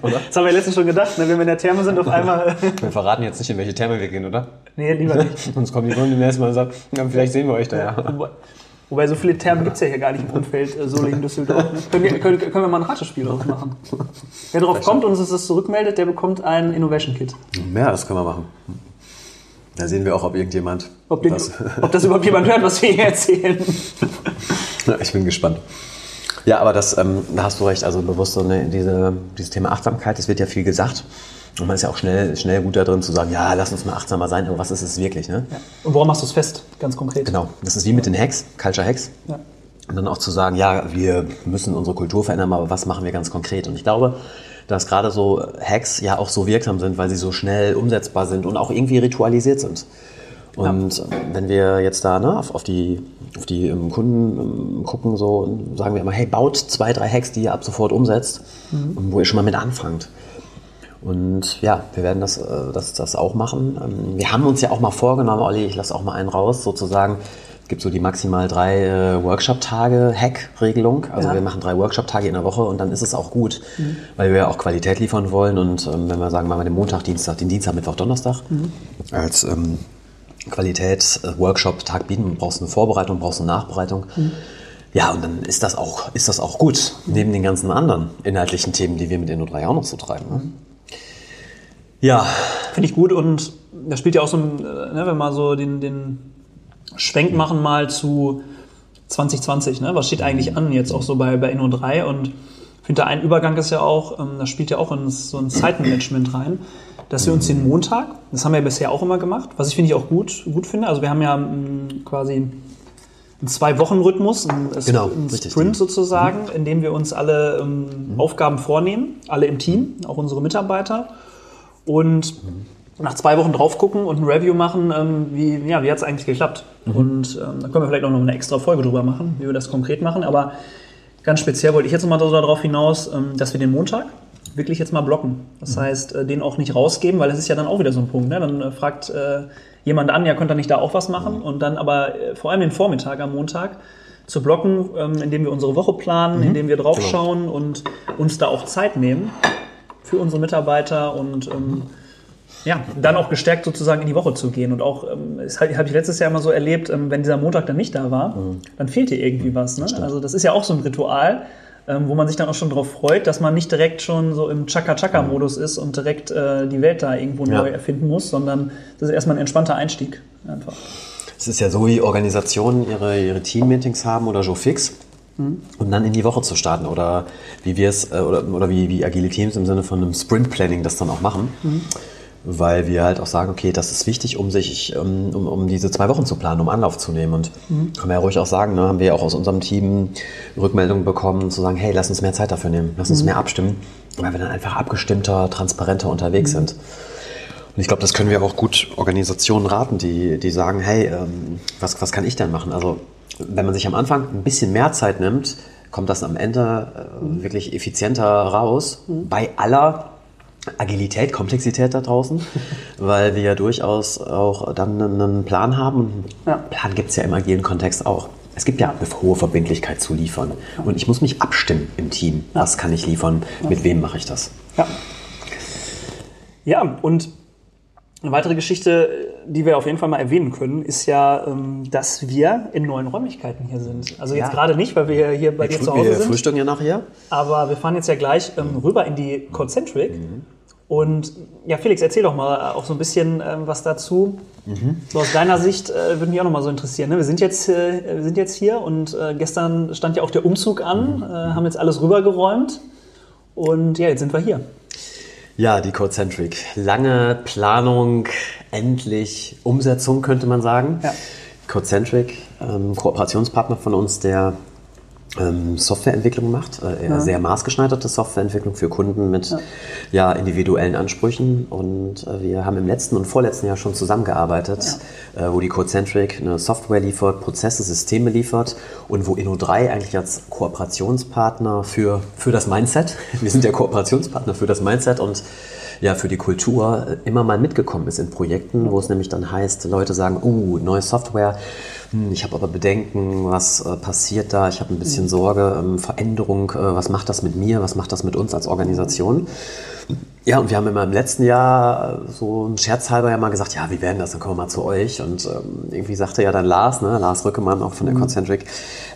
Das haben wir letztens schon gedacht, ne? wenn wir in der Therme sind, auf einmal. Wir verraten jetzt nicht, in welche Therme wir gehen, oder? nee, lieber nicht. Sonst kommen die Kunden erstmal und sagen, vielleicht sehen wir euch da ja. Wobei, so viele Thermen gibt es ja hier gar nicht im Umfeld äh, Solingen, Düsseldorf. Ne? Können, wir, können, können wir mal ein Ratespiel draus machen? Wer drauf kommt und uns das zurückmeldet, der bekommt ein Innovation Kit. Ja, das können wir machen. Da sehen wir auch, ob irgendjemand. Ob, den, das, ob das überhaupt jemand hört, was wir hier erzählen. Ja, ich bin gespannt. Ja, aber das, ähm, da hast du recht. Also bewusst so eine, diese, dieses Thema Achtsamkeit, das wird ja viel gesagt. Und man ist ja auch schnell, schnell gut da drin zu sagen, ja, lass uns mal achtsamer sein, aber was ist es wirklich? Ne? Und woran machst du es fest, ganz konkret? Genau, das ist wie mit den Hacks, Culture Hacks. Ja. Und dann auch zu sagen, ja, wir müssen unsere Kultur verändern, aber was machen wir ganz konkret? Und ich glaube, dass gerade so Hacks ja auch so wirksam sind, weil sie so schnell umsetzbar sind und auch irgendwie ritualisiert sind. Und wenn wir jetzt da ne, auf, auf die, auf die ähm, Kunden ähm, gucken, so sagen wir immer, hey, baut zwei, drei Hacks, die ihr ab sofort umsetzt, und wo ihr schon mal mit anfangt. Und ja, wir werden das, äh, das, das auch machen. Ähm, Wir haben uns ja auch mal vorgenommen, Olli, ich lasse auch mal einen raus, sozusagen. Es gibt so die maximal drei äh, Workshop-Tage Hack-Regelung. Also Ja. wir machen drei Workshop-Tage in der Woche und dann ist es auch gut, weil wir ja auch Qualität liefern wollen. Und ähm, wenn wir sagen, machen wir den Montag, Dienstag, den Dienstag, Mittwoch, Donnerstag als ähm, Qualität-Workshop-Tag bieten, brauchst du eine Vorbereitung, brauchst du eine Nachbereitung. Ja, und dann ist das auch, ist das auch gut, neben den ganzen anderen inhaltlichen Themen, die wir mit Inno3 auch noch so treiben. Ne? Ja, Finde ich gut und da spielt ja auch so äh, ne, wenn wir mal so den, den Schwenk machen mal zu 2020, ne? was steht eigentlich an jetzt auch so bei, bei Inno3 und ich finde, da ein Übergang ist ja auch, ähm, das spielt ja auch in so ein Zeitmanagement rein, dass wir uns den Montag, das haben wir ja bisher auch immer gemacht, was ich finde ich auch gut, gut finde, also wir haben ja ähm, quasi einen Zwei-Wochen-Rhythmus, einen, Genau, einen richtig. Mhm. Sprint sozusagen, in dem wir uns alle ähm, Aufgaben vornehmen, alle im Team, auch unsere Mitarbeiter und nach zwei Wochen drauf gucken und ein Review machen, ähm, wie, ja, wie hat es eigentlich geklappt. Und ähm, da können wir vielleicht auch noch eine extra Folge drüber machen, wie wir das konkret machen. Aber ganz speziell wollte ich jetzt nochmal darauf hinaus, ähm, dass wir den Montag wirklich jetzt mal blocken. Das heißt, äh, den auch nicht rausgeben, weil das ist ja dann auch wieder so ein Punkt. Ne? Dann äh, fragt äh, jemand an, ja, könnt ihr nicht da auch was machen? Und dann aber äh, vor allem den Vormittag am Montag zu blocken, ähm, indem wir unsere Woche planen, indem wir draufschauen und uns da auch Zeit nehmen für unsere Mitarbeiter und ähm, ja, dann auch gestärkt sozusagen in die Woche zu gehen. Und auch, ähm, das habe ich letztes Jahr immer so erlebt, ähm, wenn dieser Montag dann nicht da war, dann fehlt dir irgendwie was. Ne? Also das ist ja auch so ein Ritual, ähm, wo man sich dann auch schon darauf freut, dass man nicht direkt schon so im Chaka-Chaka-Modus ist und direkt äh, die Welt da irgendwo Ja. neu erfinden muss, sondern das ist erstmal ein entspannter Einstieg einfach. es ist ja so, wie Organisationen ihre, ihre Team-Meetings haben oder so fix. Und dann in die Woche zu starten oder wie wir es, äh, oder, oder wie, wie agile Teams im Sinne von einem Sprint-Planning das dann auch machen. Weil wir halt auch sagen, okay, das ist wichtig, um sich, um, um, um diese zwei Wochen zu planen, um Anlauf zu nehmen. Und können wir ja ruhig auch sagen, ne, haben wir ja auch aus unserem Team Rückmeldungen bekommen, zu sagen, hey, lass uns mehr Zeit dafür nehmen, lass uns mehr abstimmen, weil wir dann einfach abgestimmter, transparenter unterwegs sind. Und ich glaube, das können wir auch gut Organisationen raten, die, die sagen, hey, ähm, was, was kann ich denn machen? Also wenn man sich am Anfang ein bisschen mehr Zeit nimmt, kommt das am Ende äh, wirklich effizienter raus. Bei aller Agilität, Komplexität da draußen, weil wir ja durchaus auch dann einen Plan haben. Ja. Plan gibt es ja im agilen Kontext auch. Es gibt ja eine hohe Verbindlichkeit zu liefern. Und ich muss mich abstimmen im Team. Was kann ich liefern? Mit wem mache ich das? Ja. Ja, und eine weitere Geschichte, die wir auf jeden Fall mal erwähnen können, ist ja, ähm, dass wir in neuen Räumlichkeiten hier sind. Also jetzt Ja. gerade nicht, weil wir hier bei dir zu Hause wir sind. frühstücken ja nachher. Aber wir fahren jetzt ja gleich ähm, rüber in die Concentric. Und ja, Felix, erzähl doch mal auch so ein bisschen ähm, was dazu. So aus deiner Sicht äh, würde mich auch noch mal so interessieren. Ne? Wir, sind jetzt, äh, wir sind jetzt hier und äh, gestern stand ja auch der Umzug an, äh, haben jetzt alles rübergeräumt. Und ja, jetzt sind wir hier. Ja, die Codecentric. Lange Planung, endlich Umsetzung, könnte man sagen. Ja. Codecentric, ähm, Kooperationspartner von uns, der ähm, Softwareentwicklung macht, äh, eher sehr maßgeschneiderte Softwareentwicklung für Kunden mit ja. individuellen Ansprüchen. Und äh, wir haben im letzten und vorletzten Jahr schon zusammengearbeitet, äh, wo die Codecentric eine Software liefert, Prozesse, Systeme liefert und wo Inno3 eigentlich als Kooperationspartner für, für das Mindset, wir sind ja Kooperationspartner für das Mindset und ja, für die Kultur äh, immer mal mitgekommen ist in Projekten, wo es nämlich dann heißt, Leute sagen, uh, neue Software, hm, ich habe aber Bedenken, was äh, passiert da, ich habe ein bisschen Sorge, ähm, Veränderung, äh, was macht das mit mir, was macht das mit uns als Organisation? Ja, und wir haben immer im letzten Jahr so ein Scherzhalber ja mal gesagt, ja, wie werden das, dann kommen wir mal zu euch. Und ähm, irgendwie sagte ja dann Lars, ne, Lars Rückemann auch von der Concentric,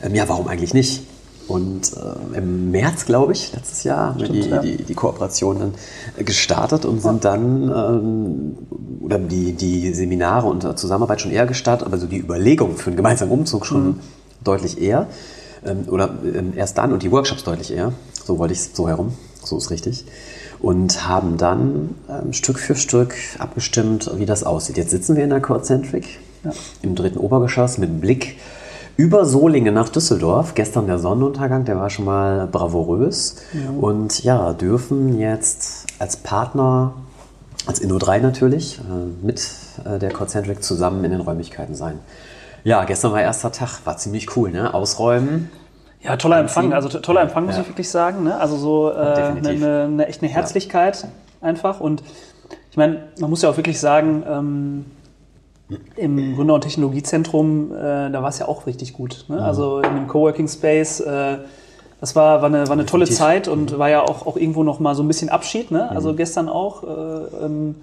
ähm, ja, warum eigentlich nicht? Und äh, im März, glaube ich, letztes Jahr haben wir die, ja. die, die Kooperation dann äh, gestartet und sind dann, ähm, oder die, die Seminare und Zusammenarbeit schon eher gestartet, aber so die Überlegung für einen gemeinsamen Umzug schon deutlich eher. Ähm, oder ähm, erst dann und die Workshops deutlich eher. So wollte ich es so herum. So ist richtig. Und haben dann ähm, Stück für Stück abgestimmt, wie das aussieht. Jetzt sitzen wir in der Codecentric im dritten Obergeschoss mit Blick über Solingen nach Düsseldorf. Gestern der Sonnenuntergang, der war schon mal bravourös. Und ja, dürfen jetzt als Partner, als Inno3 natürlich, äh, mit äh, der Concentric zusammen in den Räumlichkeiten sein. Ja, gestern war erster Tag, war ziemlich cool, ne? Ausräumen. Ja, toller Empfang. Also to- toller Empfang, muss Ja. ich wirklich sagen. Ne? Also so äh, eine, eine, eine echt eine Herzlichkeit einfach. Und ich meine, man muss ja auch wirklich sagen, ähm, im Gründer- und Technologiezentrum, äh, da war es ja auch richtig gut. Ne? Also in dem Coworking Space, äh, das war, war, eine, war eine tolle. Zeit und war ja auch, auch irgendwo noch mal so ein bisschen Abschied. Ne? Also gestern auch. Äh, ähm,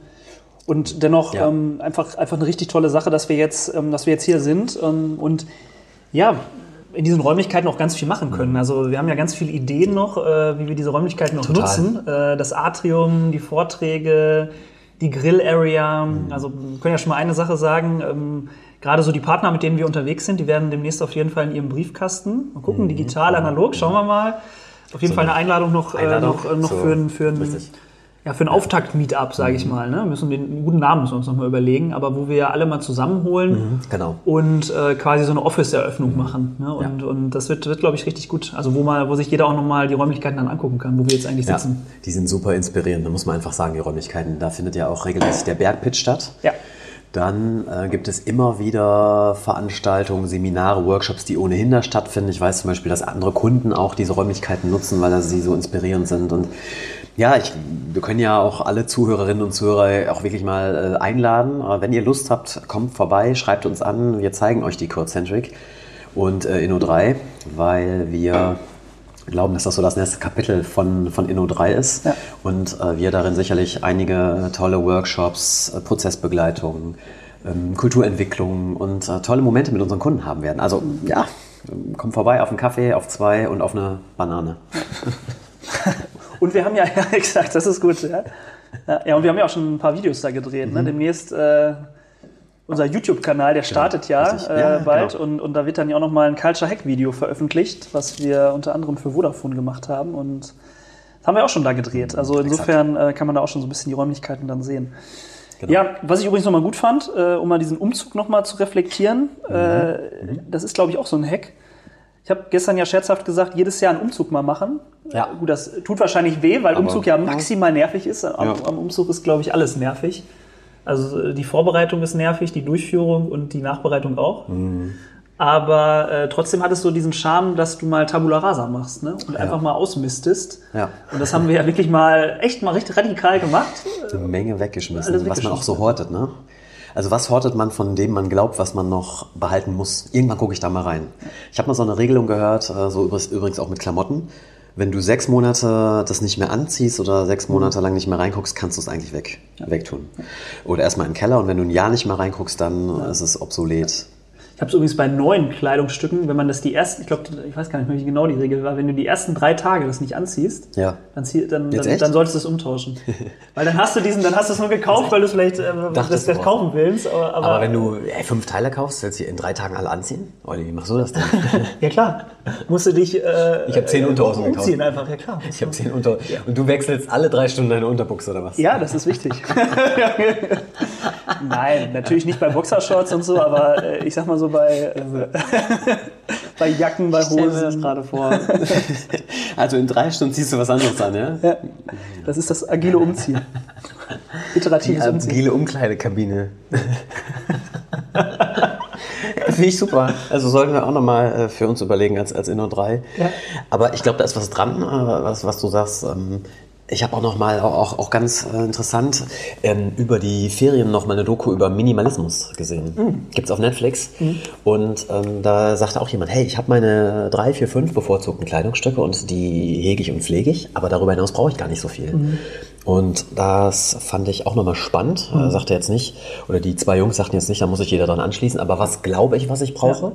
und dennoch Ja. ähm, einfach, einfach eine richtig tolle Sache, dass wir jetzt, ähm, dass wir jetzt hier sind. Ähm, und ja, in diesen Räumlichkeiten auch ganz viel machen können. Also wir haben ja ganz viele Ideen noch, äh, wie wir diese Räumlichkeiten noch Total. nutzen. Äh, das Atrium, die Vorträge, die Grill-Area. Also wir können ja schon mal eine Sache sagen. Ähm, Gerade so die Partner, mit denen wir unterwegs sind, die werden demnächst auf jeden Fall in ihrem Briefkasten. Mal gucken, digital, analog, schauen wir mal. Auf jeden So Fall eine Einladung noch, Einladung, äh, noch, äh, noch so, für ein, für ein. Ja, für ein Auftakt-Meetup, sage ich mal. Ne? Müssen den guten Namen müssen wir uns noch mal überlegen, aber wo wir ja alle mal zusammenholen Genau. und äh, quasi so eine Office-Eröffnung machen. Ne? Und, und das wird, wird glaube ich, richtig gut. Also wo mal, wo sich jeder auch nochmal die Räumlichkeiten dann angucken kann, wo wir jetzt eigentlich Ja, sitzen. die sind super inspirierend, da muss man einfach sagen, die Räumlichkeiten. Da findet ja auch regelmäßig der Bergpitch statt. Ja. Dann äh, gibt es immer wieder Veranstaltungen, Seminare, Workshops, die ohnehin da stattfinden. Ich weiß zum Beispiel, dass andere Kunden auch diese Räumlichkeiten nutzen, weil sie so inspirierend sind. Und ja, ich, wir können ja auch alle Zuhörerinnen und Zuhörer auch wirklich mal äh, einladen. Aber wenn ihr Lust habt, kommt vorbei, schreibt uns an. Wir zeigen euch die Codecentric und äh, Inno3, weil wir glauben, dass das so das nächste Kapitel von, von Inno3 ist. Ja. Und äh, wir darin sicherlich einige tolle Workshops, äh, Prozessbegleitung, ähm, Kulturentwicklung und äh, tolle Momente mit unseren Kunden haben werden. Also ja, kommt vorbei auf einen Kaffee, auf zwei und auf eine Banane. Und wir haben ja, ja, exakt, das ist gut. Ja. Ja, ja, und wir haben ja auch schon ein paar Videos da gedreht. Mhm. Ne? Demnächst äh, unser YouTube-Kanal, der startet ja, richtig. äh, Ja, bald. genau. Und, und da wird dann ja auch nochmal ein Culture Hack-Video veröffentlicht, was wir unter anderem für Vodafone gemacht haben. Und das haben wir auch schon da gedreht. Also insofern äh, kann man da auch schon so ein bisschen die Räumlichkeiten dann sehen. Genau. Ja, was ich übrigens nochmal gut fand, äh, um mal diesen Umzug nochmal zu reflektieren, Mhm. äh, das ist, glaube ich, auch so ein Hack. Ich habe gestern ja scherzhaft gesagt, jedes Jahr einen Umzug mal machen. Ja. Gut, das tut wahrscheinlich weh, weil Aber- Umzug ja maximal nervig ist. Am, Ja. am Umzug ist, glaube ich, alles nervig. Also äh, die Vorbereitung ist nervig, die Durchführung und die Nachbereitung auch. Mhm. Aber äh, trotzdem hat es so diesen Charme, dass du mal Tabula Rasa machst ne? und einfach mal ausmistest. Ja. Und das haben wir ja wirklich mal echt mal richtig radikal gemacht. Eine Menge weggeschmissen, was man auch so hortet, ne? Also was hortet man, von dem man glaubt, was man noch behalten muss? Irgendwann gucke ich da mal rein. Ich habe mal so eine Regelung gehört, äh, so übrigens, auch mit Klamotten. Wenn du sechs Monate das nicht mehr anziehst oder sechs Monate lang nicht mehr reinguckst, kannst du es eigentlich weg, wegtun. Oder erstmal den Keller und wenn du ein Jahr nicht mehr reinguckst, dann ist es obsolet. Ich habe es übrigens bei neuen Kleidungsstücken, wenn man das die ersten, ich glaube, ich weiß gar nicht mehr, wie genau die Regel war, wenn du die ersten drei Tage das nicht anziehst, Ja. dann, zieh, dann, dann, dann solltest du es umtauschen. weil dann hast du diesen, dann hast du es nur gekauft, weil du es vielleicht äh, das, das kaufen willst. Aber, aber, Aber wenn du ey, fünf Teile kaufst, willst du die in drei Tagen alle anziehen? Olli, wie machst du das denn? Ja klar, musst du dich äh, Ich hab zehn äh, Unterhosen gekauft. umziehen einfach, ja klar. Ich habe zehn Unter... Und du wechselst alle drei Stunden deine Unterbuchse oder was? Ja, das ist wichtig. Nein, natürlich nicht bei Boxershorts und so, aber äh, ich sag mal so bei, äh, bei Jacken, bei Stell mir das Hosen. gerade vor. Also in drei Stunden ziehst du was anderes an, ja? Ja, das ist das agile Umziehen. Die Iteratives Umziehen. agile Umkleidekabine. Finde ich super. Also sollten wir auch nochmal äh, für uns überlegen als, als Inno 3. Ja. Aber ich glaube, da ist was dran, äh, was, was du sagst. Ich habe auch nochmal, auch, auch ganz äh, interessant, ähm, über die Ferien nochmal eine Doku über Minimalismus gesehen. Gibt's auf Netflix. Und ähm, da sagte auch jemand, hey, ich habe meine drei, vier, fünf bevorzugten Kleidungsstücke und die hege ich und pflege ich, aber darüber hinaus brauche ich gar nicht so viel. Und das fand ich auch nochmal spannend. Er sagte jetzt nicht, oder die zwei Jungs sagten jetzt nicht, da muss sich jeder dran anschließen, aber was glaube ich, was ich brauche?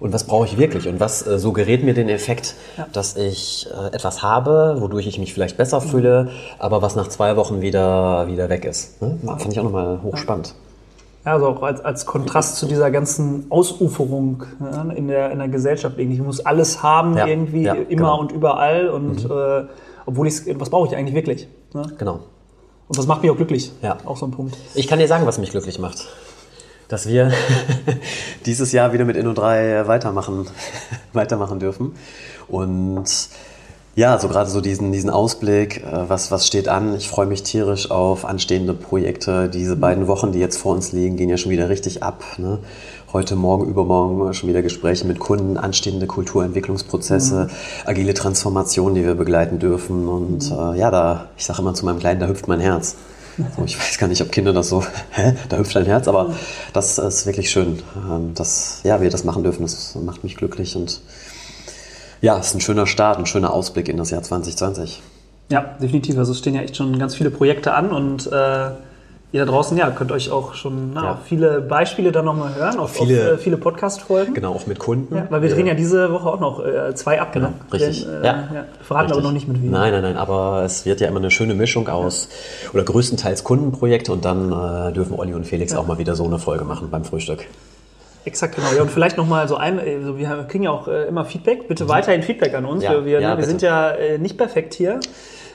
Und was brauche ich wirklich? Und was äh, suggeriert mir den Effekt, dass ich äh, etwas habe, wodurch ich mich vielleicht besser fühle, aber was nach zwei Wochen wieder, wieder weg ist? Ne? Fand ich auch nochmal hochspannend. Ja, also auch als, als Kontrast zu dieser ganzen Ausuferung ne, in, der, in der Gesellschaft irgendwie. Ich muss alles haben Ja, irgendwie, ja, immer genau. und überall und äh, obwohl ich was brauche ich eigentlich wirklich? Ne? Genau. Und was macht mich auch glücklich? Ja. Auch so ein Punkt. Ich kann dir sagen, was mich glücklich macht. Dass wir dieses Jahr wieder mit Inno3 weitermachen, weitermachen dürfen. Und ja, so gerade so diesen, diesen Ausblick, äh, was, was steht an. Ich freue mich tierisch auf anstehende Projekte. Diese beiden Wochen, die jetzt vor uns liegen, gehen ja schon wieder richtig ab. Ne? Heute, morgen, übermorgen schon wieder Gespräche mit Kunden, anstehende Kulturentwicklungsprozesse, agile Transformationen, die wir begleiten dürfen. Und äh, ja, da, ich sage immer zu meinem Kleinen, da hüpft mein Herz. So, ich weiß gar nicht, ob Kinder das so, hä, da hüpft dein Herz, aber das ist wirklich schön, ähm, dass ja, wir das machen dürfen. Das macht mich glücklich und ja, es ist ein schöner Start, ein schöner Ausblick in das Jahr 2020. Ja, definitiv. Also es stehen ja echt schon ganz viele Projekte an und äh, ihr da draußen, ja, könnt euch auch schon na, Ja. viele Beispiele dann nochmal hören, auf Viele- auf, äh, viele Podcast-Folgen. Genau, auch mit Kunden. Ja, weil wir drehen ja diese Woche auch noch äh, zwei ab, Genau, richtig. Denn, äh, ja. ja. Verraten aber Richtig. noch nicht mit wem. Nein, nein, nein, aber es wird ja immer eine schöne Mischung aus, oder größtenteils Kundenprojekte und dann äh, dürfen Olli und Felix auch mal wieder so eine Folge machen beim Frühstück. Exakt, genau. Ja, und vielleicht nochmal so ein, äh, so, wir kriegen ja auch äh, immer Feedback. Bitte weiterhin Feedback an uns. Ja, wir wir, ja, ne, wir sind ja nicht perfekt hier.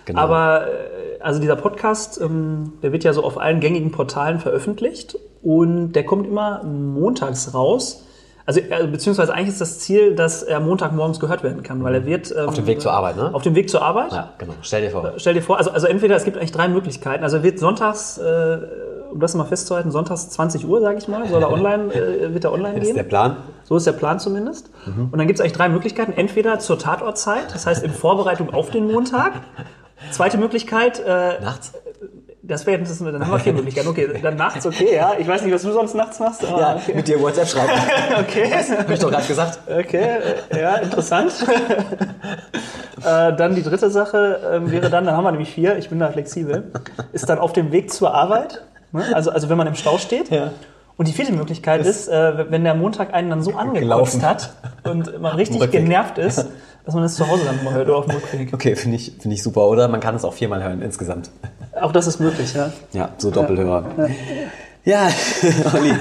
Genau. Aber äh, also dieser Podcast, ähm, der wird ja so auf allen gängigen Portalen veröffentlicht und der kommt immer montags raus. Also, äh, beziehungsweise eigentlich ist das Ziel, dass er Montagmorgens gehört werden kann, weil er wird... Ähm, Auf dem Weg zur Arbeit, ne? Auf dem Weg zur Arbeit. Ja, genau. Stell dir vor. Stell dir vor, also, also entweder es gibt eigentlich drei Möglichkeiten. Also er wird sonntags, äh, um das mal festzuhalten, sonntags 20 Uhr, sage ich mal, soll er online, äh, wird er online Das gehen. ist der Plan. So ist der Plan zumindest. Und dann gibt es eigentlich drei Möglichkeiten. Entweder zur Tatortzeit, das heißt in Vorbereitung auf den Montag. Zweite Möglichkeit, äh, Nachts? das wäre das, dann haben wir vier Möglichkeiten. Okay, dann nachts, okay, ja. Ich weiß nicht, was du sonst nachts machst. Aber Ja, okay. mit dir WhatsApp schreiben. okay. Hab ich doch gerade gesagt. Okay, äh, ja, interessant. äh, dann die dritte Sache ähm, wäre dann, dann haben wir nämlich vier, ich bin da flexibel, ist dann auf dem Weg zur Arbeit, ne? also, also wenn man im Stau steht. Ja. Und die vierte Möglichkeit ist, äh, wenn der Montag einen dann so angekotzt Gelaufen. hat und man richtig genervt ist, dass man es zu Hause dann mal hört oder auf dem Rückweg. Okay, finde ich, finde ich super. Oder man kann es auch viermal hören insgesamt. Auch das ist möglich, ja. Ja, so Doppelhörer. Ja, Olli.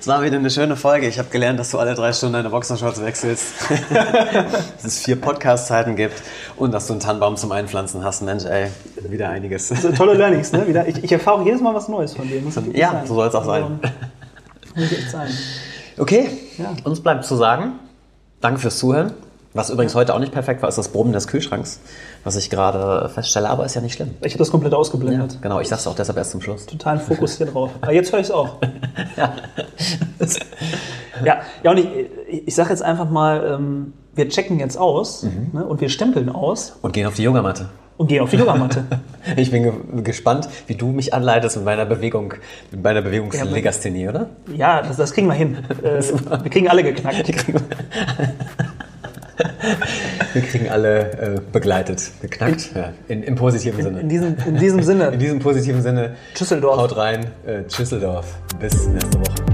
Es war wieder eine schöne Folge. Ich habe gelernt, dass du alle drei Stunden deine Boxershorts wechselst. dass es vier Podcast-Zeiten gibt und dass du einen Tannenbaum zum Einpflanzen hast. Mensch, ey, wieder einiges. So tolle Learnings, ne? Wieder, ich, ich erfahre auch jedes Mal was Neues von dir. Muss Ja, sein. so soll es auch sein. Also, muss echt sein. Okay, Ja. uns bleibt zu sagen, danke fürs Zuhören. Was übrigens heute auch nicht perfekt war, ist das Brummen des Kühlschranks, was ich gerade feststelle, aber ist ja nicht schlimm. Ich habe das komplett ausgeblendet. Genau, ich sag's auch deshalb erst zum Schluss. Totalen Fokus hier drauf. Aber jetzt höre ich es auch. ja, ja, und ich, ich sage jetzt einfach mal, ähm, wir checken jetzt aus ne, und wir stempeln aus Und gehen auf die Yogamatte. und gehen auf die Yogamatte. Ich bin ge gespannt, wie du mich anleitest mit meiner Bewegung, mit meiner Bewegungslegasthenie, oder? ja, das, das kriegen wir hin. Äh, wir kriegen alle geknackt. Wir kriegen alle äh, begleitet, geknackt, ja, in, im positiven Sinne. In diesem, in diesem Sinne, In diesem positiven Sinne, Düsseldorf. haut rein, äh, Düsseldorf. Bis nächste Woche.